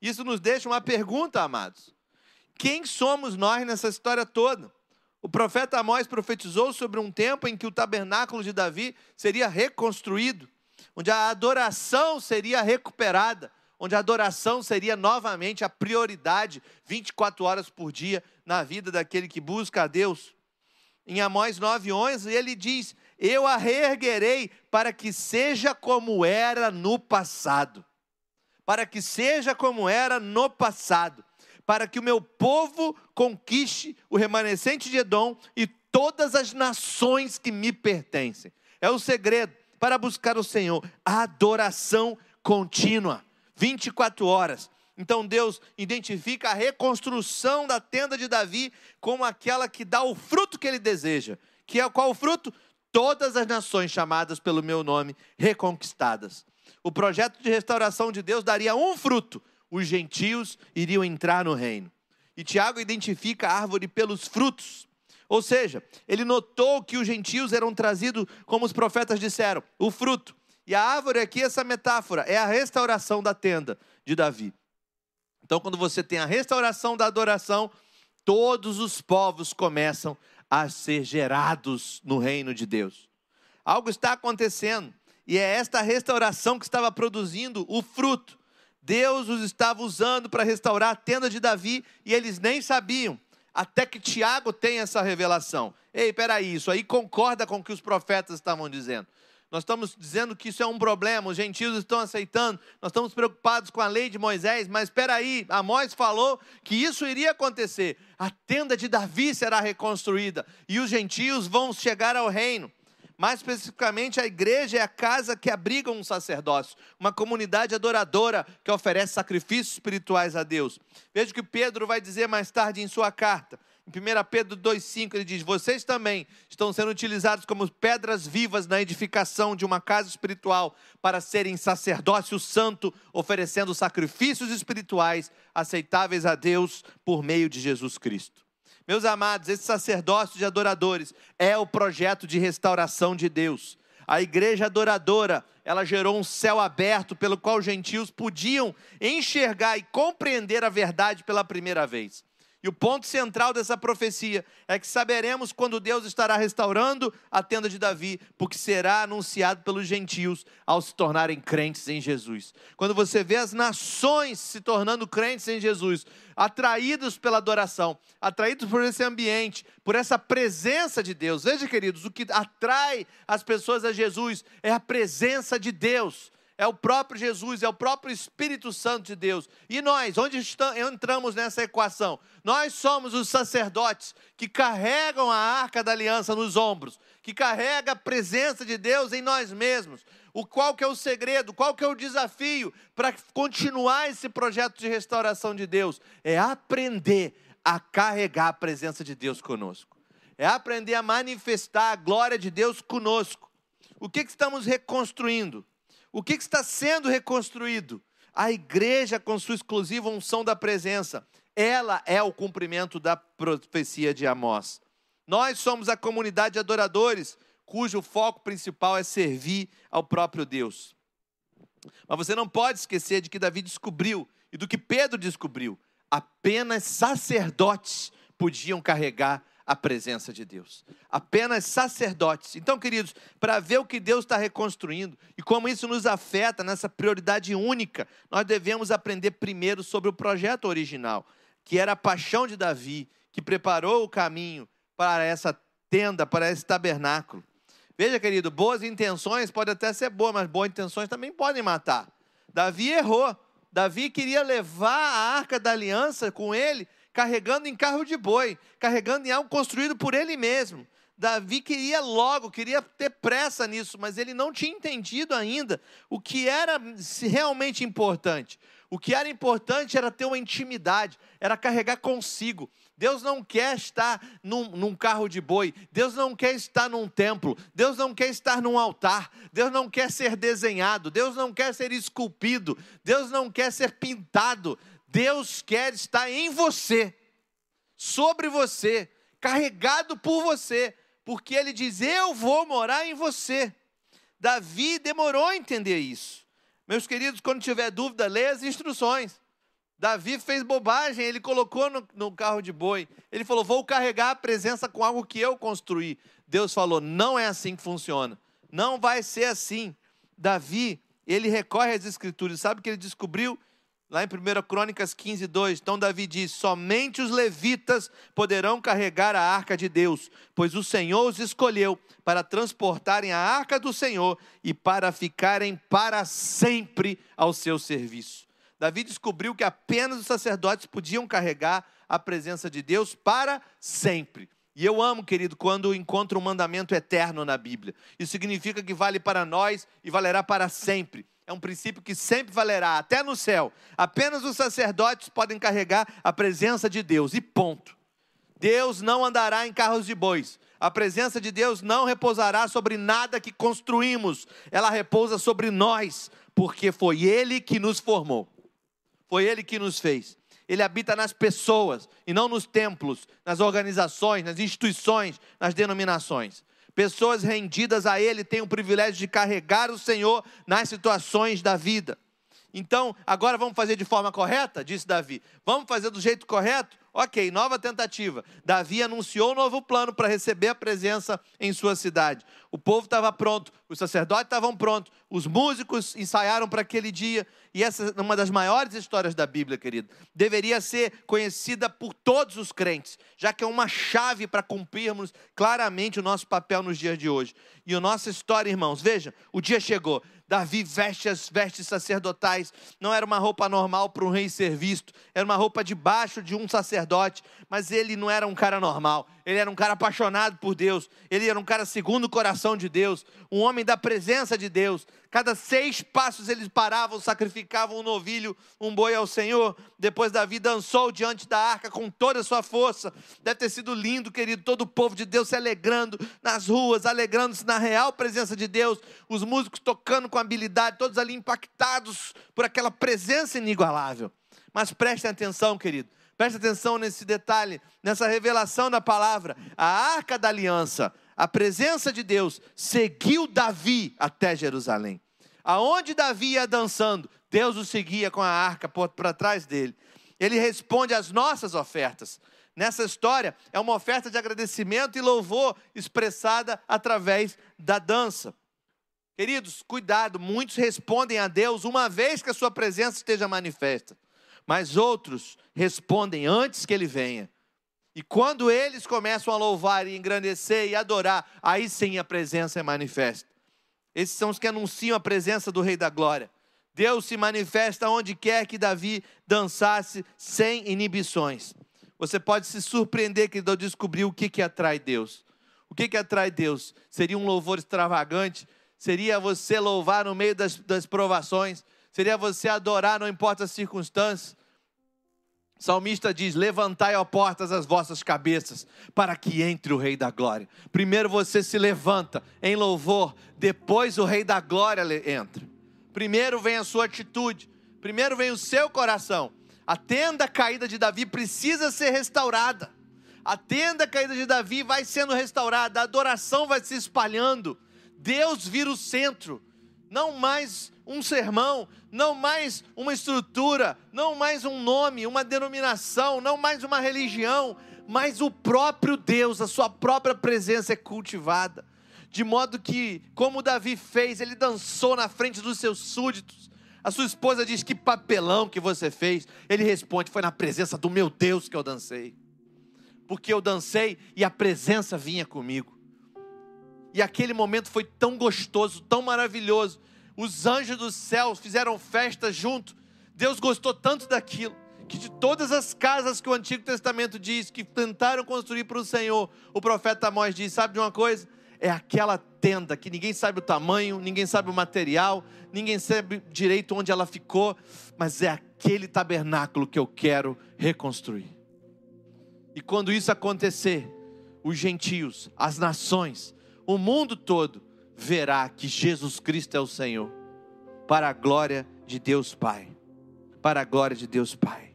Isso nos deixa uma pergunta, amados: quem somos nós nessa história toda? O profeta Amós profetizou sobre um tempo em que o tabernáculo de Davi seria reconstruído, onde a adoração seria recuperada, onde a adoração seria novamente a prioridade 24 horas por dia na vida daquele que busca a Deus. Em Amós 9:11 ele diz: "Eu a reerguerei para que seja como era no passado." Para que seja como era no passado para que o meu povo conquiste o remanescente de Edom e todas as nações que me pertencem. É o segredo para buscar o Senhor, a adoração contínua, 24 horas. Então Deus identifica a reconstrução da tenda de Davi como aquela que dá o fruto que ele deseja. Que é qual o fruto? Todas as nações chamadas pelo meu nome, reconquistadas. O projeto de restauração de Deus daria um fruto: os gentios iriam entrar no reino. E Tiago identifica a árvore pelos frutos. Ou seja, ele notou que os gentios eram trazidos, como os profetas disseram, o fruto. E a árvore aqui, essa metáfora, é a restauração da tenda de Davi. Então, quando você tem a restauração da adoração, todos os povos começam a ser gerados no reino de Deus. Algo está acontecendo, e é esta restauração que estava produzindo o fruto. Deus os estava usando para restaurar a tenda de Davi e eles nem sabiam, até que Tiago tem essa revelação. Ei, peraí, isso aí concorda com o que os profetas estavam dizendo. Nós estamos dizendo que isso é um problema, os gentios estão aceitando, nós estamos preocupados com a lei de Moisés, mas espera aí, Amós falou que isso iria acontecer. A tenda de Davi será reconstruída e os gentios vão chegar ao reino. Mais especificamente, a igreja é a casa que abriga um sacerdócio, uma comunidade adoradora que oferece sacrifícios espirituais a Deus. Veja o que Pedro vai dizer mais tarde em sua carta. Em 1 Pedro 2,5 ele diz: Vocês também estão sendo utilizados como pedras vivas na edificação de uma casa espiritual para serem sacerdócio santo, oferecendo sacrifícios espirituais aceitáveis a Deus por meio de Jesus Cristo. Meus amados, esse sacerdócio de adoradores é o projeto de restauração de Deus. A igreja adoradora, ela gerou um céu aberto pelo qual os gentios podiam enxergar e compreender a verdade pela primeira vez. E o ponto central dessa profecia é que saberemos quando Deus estará restaurando a tenda de Davi, porque será anunciado pelos gentios ao se tornarem crentes em Jesus. Quando você vê as nações se tornando crentes em Jesus, atraídos pela adoração, atraídos por esse ambiente, por essa presença de Deus. Veja, queridos, o que atrai as pessoas a Jesus é a presença de Deus é o próprio Jesus, é o próprio Espírito Santo de Deus. E nós, onde estamos, entramos nessa equação? Nós somos os sacerdotes que carregam a arca da aliança nos ombros, que carrega a presença de Deus em nós mesmos. O qual que é o segredo? Qual que é o desafio para continuar esse projeto de restauração de Deus? É aprender a carregar a presença de Deus conosco. É aprender a manifestar a glória de Deus conosco. O que, que estamos reconstruindo? O que está sendo reconstruído? A igreja com sua exclusiva unção da presença. Ela é o cumprimento da profecia de Amós. Nós somos a comunidade de adoradores, cujo foco principal é servir ao próprio Deus. Mas você não pode esquecer de que Davi descobriu e do que Pedro descobriu. Apenas sacerdotes podiam carregar a presença de Deus. Apenas sacerdotes. Então, queridos, para ver o que Deus está reconstruindo e como isso nos afeta nessa prioridade única, nós devemos aprender primeiro sobre o projeto original, que era a paixão de Davi, que preparou o caminho para essa tenda, para esse tabernáculo. Veja, querido, boas intenções podem até ser boas, mas boas intenções também podem matar. Davi errou. Davi queria levar a arca da aliança com ele carregando em carro de boi, carregando em algo construído por ele mesmo. Davi queria logo, queria ter pressa nisso, mas ele não tinha entendido ainda o que era realmente importante. O que era importante era ter uma intimidade, era carregar consigo. Deus não quer estar num, num, carro de boi, Deus não quer estar num templo, Deus não quer estar num altar, Deus não quer ser desenhado, Deus não quer ser esculpido, Deus não quer ser pintado, Deus quer estar em você, sobre você, carregado por você, porque ele diz: Eu vou morar em você. Davi demorou a entender isso. Meus queridos, quando tiver dúvida, leia as instruções. Davi fez bobagem, ele colocou no, no, carro de boi. Ele falou: Vou carregar a presença com algo que eu construí. Deus falou: Não é assim que funciona. Não vai ser assim. Davi, ele recorre às Escrituras. Sabe o que ele descobriu? Lá em 1 Crônicas 15, 2, então Davi diz: Somente os levitas poderão carregar a arca de Deus, pois o Senhor os escolheu para transportarem a arca do Senhor e para ficarem para sempre ao seu serviço. Davi descobriu que apenas os sacerdotes podiam carregar a presença de Deus para sempre. E eu amo, querido, quando encontro um mandamento eterno na Bíblia. Isso significa que vale para nós e valerá para sempre. É um princípio que sempre valerá, até no céu. Apenas os sacerdotes podem carregar a presença de Deus, e ponto. Deus não andará em carros de bois. A presença de Deus não repousará sobre nada que construímos, ela repousa sobre nós, porque foi Ele que nos formou, foi Ele que nos fez. Ele habita nas pessoas e não nos templos, nas organizações, nas instituições, nas denominações. Pessoas rendidas a Ele têm o privilégio de carregar o Senhor nas situações da vida. Então, agora vamos fazer de forma correta? Disse Davi. Vamos fazer do jeito correto? Ok, nova tentativa. Davi anunciou um novo plano para receber a presença em sua cidade. O povo estava pronto, os sacerdotes estavam prontos, os músicos ensaiaram para aquele dia. E essa é uma das maiores histórias da Bíblia, querido. Deveria ser conhecida por todos os crentes, já que é uma chave para cumprirmos claramente o nosso papel nos dias de hoje. E a nossa história, irmãos, veja, o dia chegou. Davi veste as vestes sacerdotais, não era uma roupa normal para um rei ser visto, era uma roupa debaixo de um sacerdote, mas ele não era um cara normal, ele era um cara apaixonado por Deus, ele era um cara segundo o coração de Deus, um homem da presença de Deus. Cada seis passos eles paravam, sacrificavam um novilho, um boi ao Senhor. Depois Davi dançou diante da arca com toda a sua força. Deve ter sido lindo, querido, todo o povo de Deus se alegrando nas ruas, alegrando-se na real presença de Deus. Os músicos tocando com habilidade, todos ali impactados por aquela presença inigualável. Mas prestem atenção, querido. Preste atenção nesse detalhe, nessa revelação da palavra. A arca da aliança, a presença de Deus, seguiu Davi até Jerusalém. Aonde Davi ia dançando, Deus o seguia com a arca para trás dele. Ele responde às nossas ofertas. Nessa história, é uma oferta de agradecimento e louvor expressada através da dança. Queridos, cuidado, muitos respondem a Deus uma vez que a sua presença esteja manifesta, mas outros respondem antes que ele venha. E quando eles começam a louvar e engrandecer e adorar, aí sim a presença é manifesta. Esses são os que anunciam a presença do Rei da Glória. Deus se manifesta onde quer que Davi dançasse sem inibições. Você pode se surpreender que eu descobrir o que, que atrai Deus. O que, que atrai Deus? Seria um louvor extravagante? Seria você louvar no meio das, das provações? Seria você adorar, não importa as circunstâncias? Salmista diz: Levantai, ó portas, as vossas cabeças, para que entre o Rei da Glória. Primeiro você se levanta em louvor, depois o Rei da Glória entra. Primeiro vem a sua atitude, primeiro vem o seu coração. A tenda caída de Davi precisa ser restaurada. A tenda caída de Davi vai sendo restaurada, a adoração vai se espalhando. Deus vira o centro, não mais um sermão, não mais uma estrutura, não mais um nome, uma denominação, não mais uma religião, mas o próprio Deus, a sua própria presença é cultivada. De modo que, como Davi fez, ele dançou na frente dos seus súditos. A sua esposa diz: Que papelão que você fez. Ele responde: Foi na presença do meu Deus que eu dancei. Porque eu dancei e a presença vinha comigo. E aquele momento foi tão gostoso, tão maravilhoso, os anjos do céu fizeram festa junto. Deus gostou tanto daquilo que de todas as casas que o Antigo Testamento diz que tentaram construir para o Senhor, o profeta Amós diz: sabe de uma coisa? É aquela tenda que ninguém sabe o tamanho, ninguém sabe o material, ninguém sabe direito onde ela ficou, mas é aquele tabernáculo que eu quero reconstruir. E quando isso acontecer, os gentios, as nações, o mundo todo verá que Jesus Cristo é o Senhor, para a glória de Deus Pai. Para a glória de Deus Pai.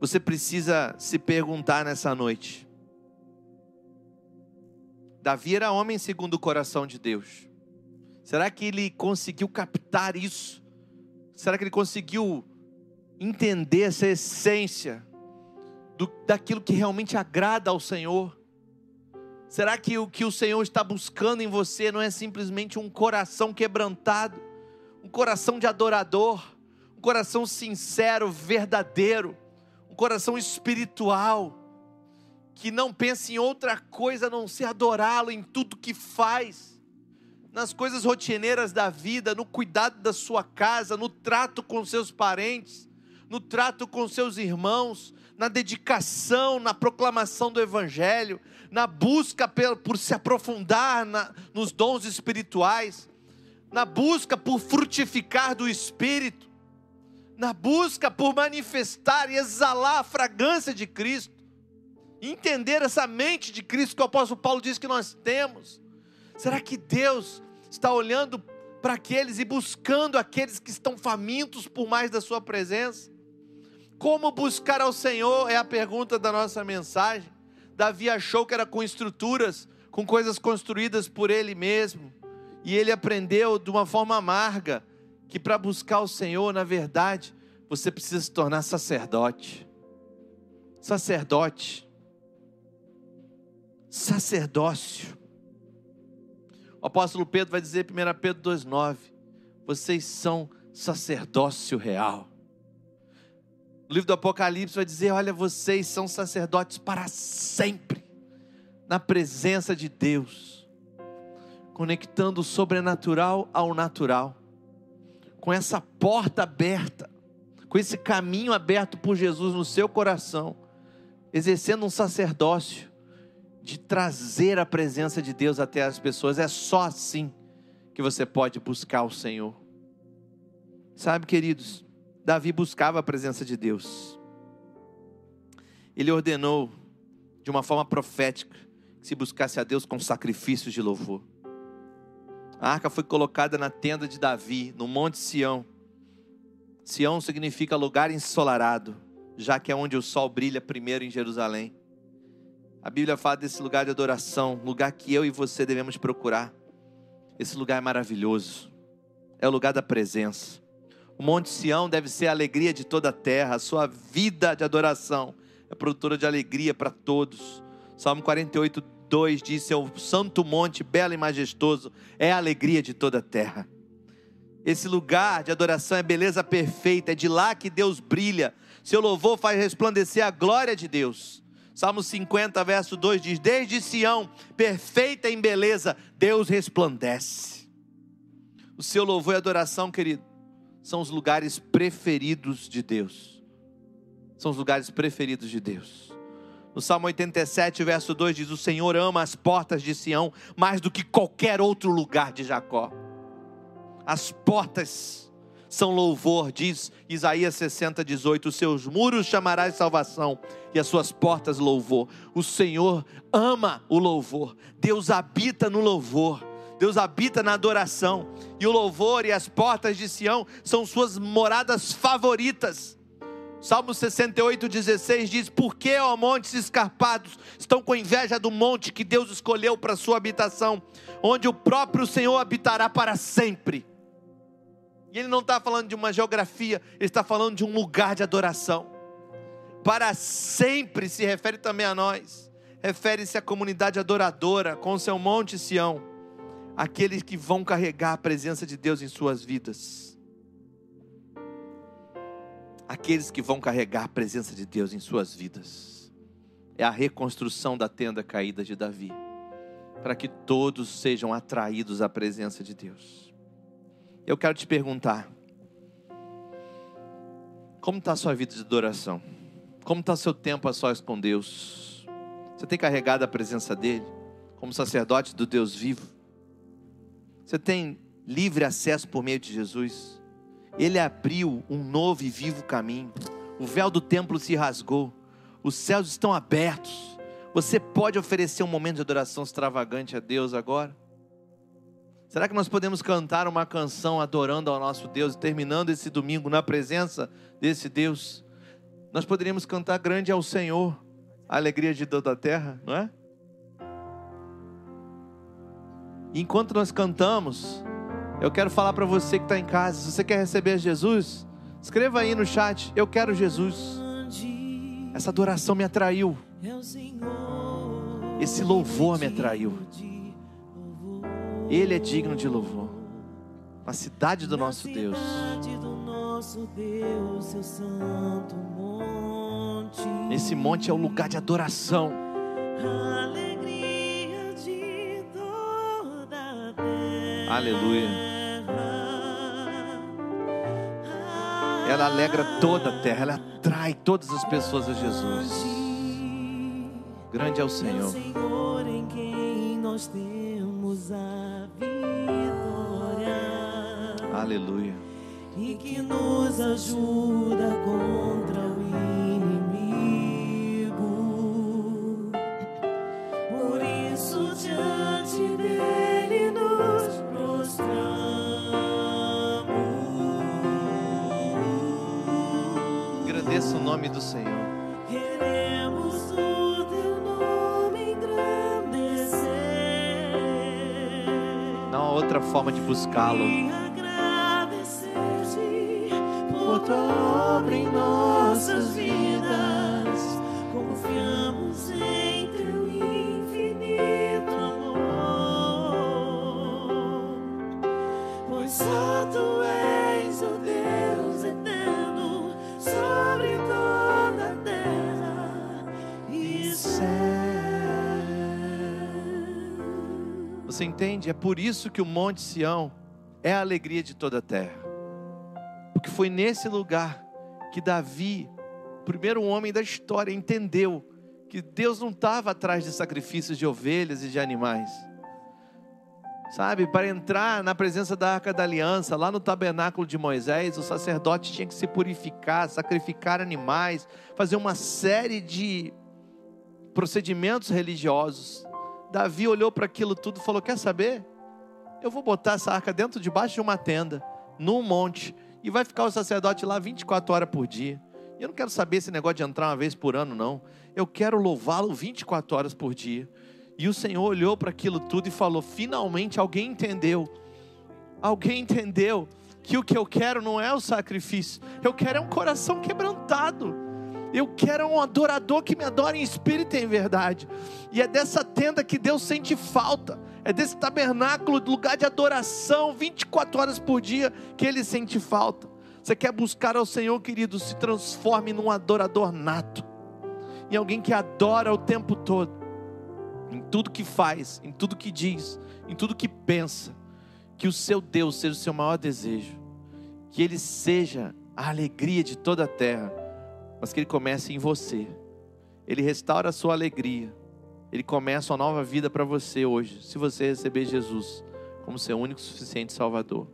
Você precisa se perguntar nessa noite. Davi era homem segundo o coração de Deus. Será que ele conseguiu captar isso? Será que ele conseguiu entender essa essência do, daquilo que realmente agrada ao Senhor? Será que o que o Senhor está buscando em você não é simplesmente um coração quebrantado, um coração de adorador, um coração sincero, verdadeiro, um coração espiritual, que não pensa em outra coisa a não ser adorá-lo em tudo que faz? nas coisas rotineiras da vida, no cuidado da sua casa, no trato com seus parentes, no trato com seus irmãos, na dedicação, na proclamação do Evangelho, na busca por, se aprofundar nos dons espirituais, na busca por frutificar do Espírito, na busca por manifestar e exalar a fragrância de Cristo, entender essa mente de Cristo que o apóstolo Paulo diz que nós temos. Será que Deus está olhando para aqueles e buscando aqueles que estão famintos por mais da Sua presença? Como buscar ao Senhor é a pergunta da nossa mensagem. Davi achou que era com estruturas, com coisas construídas por ele mesmo, e ele aprendeu de uma forma amarga que para buscar o Senhor, na verdade, você precisa se tornar sacerdote. Sacerdote. Sacerdócio. O apóstolo Pedro vai dizer, 1 Pedro 2,9: Vocês são sacerdócio real. O livro do Apocalipse vai dizer: Olha, vocês são sacerdotes para sempre, na presença de Deus, conectando o sobrenatural ao natural, com essa porta aberta, com esse caminho aberto por Jesus no seu coração, exercendo um sacerdócio de trazer a presença de Deus até as pessoas. É só assim que você pode buscar o Senhor. Sabe, queridos, Davi buscava a presença de Deus. Ele ordenou de uma forma profética que se buscasse a Deus com sacrifícios de louvor. A arca foi colocada na tenda de Davi, no Monte Sião. Sião significa lugar ensolarado, já que é onde o sol brilha primeiro em Jerusalém. A Bíblia fala desse lugar de adoração, lugar que eu e você devemos procurar. Esse lugar é maravilhoso, é o lugar da presença. O Monte Sião deve ser a alegria de toda a terra, a sua vida de adoração é produtora de alegria para todos. Salmo 48, 2 diz: o santo monte, belo e majestoso, é a alegria de toda a terra. Esse lugar de adoração é beleza perfeita, é de lá que Deus brilha. Seu louvor faz resplandecer a glória de Deus. Salmo 50, verso 2 diz: Desde Sião, perfeita em beleza, Deus resplandece. O seu louvor e adoração, querido, são os lugares preferidos de Deus. São os lugares preferidos de Deus. No Salmo 87, verso 2 diz: O Senhor ama as portas de Sião mais do que qualquer outro lugar de Jacó. As portas são louvor, diz Isaías 60, 18: Os seus muros chamarás salvação e as suas portas louvor. O Senhor ama o louvor, Deus habita no louvor. Deus habita na adoração, e o louvor e as portas de Sião são suas moradas favoritas. Salmo 68, 16 diz: Por que, ó montes escarpados, estão com inveja do monte que Deus escolheu para sua habitação, onde o próprio Senhor habitará para sempre? E ele não está falando de uma geografia, ele está falando de um lugar de adoração. Para sempre se refere também a nós, refere-se à comunidade adoradora com seu monte Sião, aqueles que vão carregar a presença de Deus em suas vidas. Aqueles que vão carregar a presença de Deus em suas vidas. É a reconstrução da tenda caída de Davi, para que todos sejam atraídos à presença de Deus. Eu quero te perguntar: como está a sua vida de adoração? Como está seu tempo a sós com Deus? Você tem carregado a presença dEle como sacerdote do Deus vivo? Você tem livre acesso por meio de Jesus? Ele abriu um novo e vivo caminho. O véu do templo se rasgou. Os céus estão abertos. Você pode oferecer um momento de adoração extravagante a Deus agora? Será que nós podemos cantar uma canção adorando ao nosso Deus, terminando esse domingo na presença desse Deus? Nós poderíamos cantar Grande ao Senhor, a alegria de toda a terra, não é? Enquanto nós cantamos, eu quero falar para você que está em casa, se você quer receber Jesus, escreva aí no chat, eu quero Jesus. Essa adoração me atraiu. Esse louvor me atraiu. Ele é digno de louvor. A cidade do nosso Deus. Esse monte é o lugar de adoração. Aleluia. Ela alegra toda a terra, ela atrai todas as pessoas a Jesus. Grande é o Senhor. Senhor em quem nós temos a vitória Aleluia. e que nos ajuda contra o nome do Senhor. Queremos o teu nome engrandecer. Não há outra forma de buscá-lo. Entende? É por isso que o Monte Sião é a alegria de toda a terra. Porque foi nesse lugar que Davi, o primeiro homem da história, entendeu que Deus não estava atrás de sacrifícios de ovelhas e de animais. Sabe, para entrar na presença da arca da aliança, lá no tabernáculo de Moisés, o sacerdote tinha que se purificar, sacrificar animais, fazer uma série de procedimentos religiosos. Davi olhou para aquilo tudo e falou: Quer saber? Eu vou botar essa arca dentro debaixo de uma tenda, num monte, e vai ficar o sacerdote lá 24 horas por dia. Eu não quero saber esse negócio de entrar uma vez por ano, não. Eu quero louvá-lo 24 horas por dia. E o Senhor olhou para aquilo tudo e falou: Finalmente alguém entendeu. Alguém entendeu que o que eu quero não é o sacrifício, eu quero é um coração quebrantado. Eu quero um adorador que me adore em espírito e em verdade. E é dessa tenda que Deus sente falta. É desse tabernáculo, lugar de adoração, 24 horas por dia, que Ele sente falta. Você quer buscar ao Senhor, querido, se transforme num adorador nato. Em alguém que adora o tempo todo. Em tudo que faz, em tudo que diz, em tudo que pensa. Que o seu Deus seja o seu maior desejo. Que Ele seja a alegria de toda a terra mas que Ele comece em você. Ele restaura a sua alegria. Ele começa uma nova vida para você hoje, se você receber Jesus como seu único suficiente Salvador.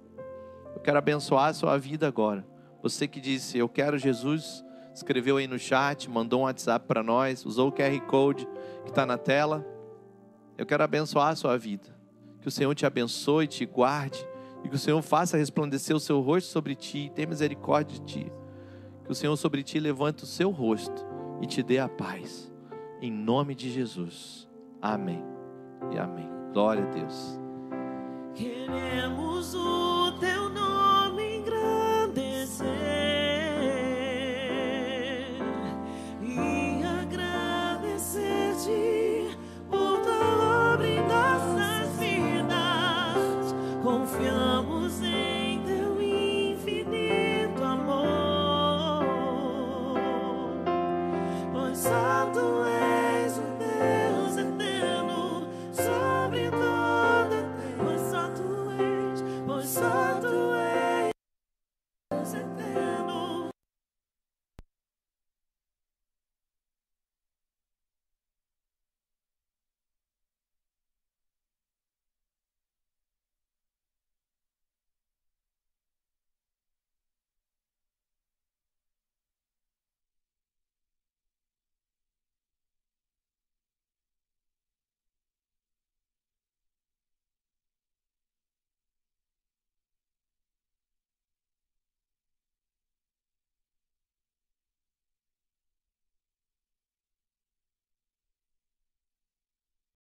Eu quero abençoar a sua vida agora. Você que disse, eu quero Jesus, escreveu aí no chat, mandou um WhatsApp para nós, usou o QR Code que está na tela. Eu quero abençoar a sua vida. Que o Senhor te abençoe, te guarde, e que o Senhor faça resplandecer o seu rosto sobre ti e tenha misericórdia de ti que o Senhor sobre ti levante o seu rosto e te dê a paz. Em nome de Jesus. Amém. E amém. Glória a Deus. Queremos o